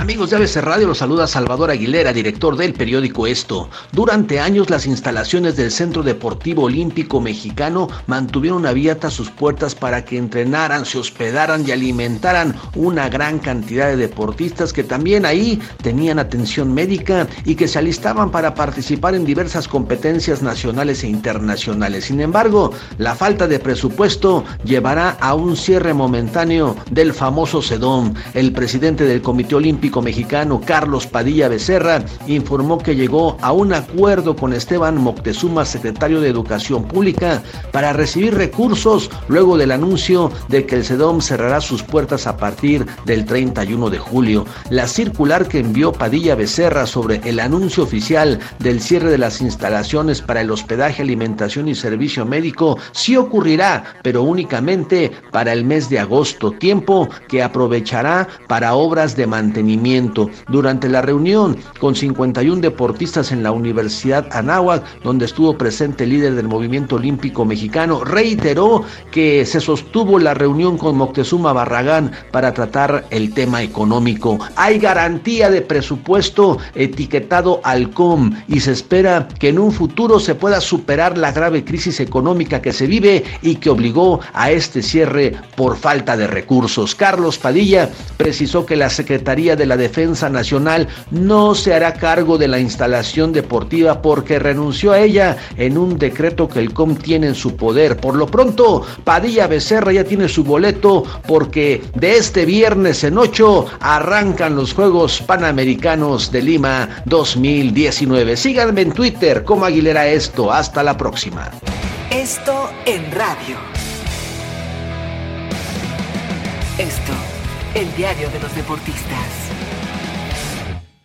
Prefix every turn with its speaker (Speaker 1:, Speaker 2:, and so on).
Speaker 1: Amigos de ABC Radio, los saluda Salvador Aguilera, director del periódico Esto. Durante años las instalaciones del Centro Deportivo Olímpico Mexicano mantuvieron abiertas sus puertas para que entrenaran, se hospedaran y alimentaran una gran cantidad de deportistas que también ahí tenían atención médica y que se alistaban para participar en diversas competencias nacionales e internacionales. Sin embargo, la falta de presupuesto llevará a un cierre momentáneo del famoso SEDOM. El presidente del Comité Olímpico Mexicano Carlos Padilla Becerra informó que llegó a un acuerdo con Esteban Moctezuma, secretario de Educación Pública, para recibir recursos luego del anuncio de que el CEDOM cerrará sus puertas a partir del 31 de julio. La circular que envió Padilla Becerra sobre el anuncio oficial del cierre de las instalaciones para el hospedaje, alimentación y servicio médico sí ocurrirá, pero únicamente para el mes de agosto, tiempo que aprovechará para obras de mantenimiento durante la reunión con 51 deportistas en la Universidad Anáhuac, donde estuvo presente el líder del movimiento olímpico mexicano, reiteró que se sostuvo la reunión con Moctezuma Barragán para tratar el tema económico. Hay garantía de presupuesto etiquetado al COM y se espera que en un futuro se pueda superar la grave crisis económica que se vive y que obligó a este cierre por falta de recursos. Carlos Padilla precisó que la Secretaría de la Defensa Nacional no se hará cargo de la instalación deportiva porque renunció a ella en un decreto que el COM tiene en su poder. Por lo pronto, Padilla Becerra ya tiene su boleto porque de este viernes en 8 arrancan los Juegos Panamericanos de Lima 2019. Síganme en Twitter como Aguilera Esto. Hasta la próxima.
Speaker 2: Esto en radio. Esto, el diario de los deportistas.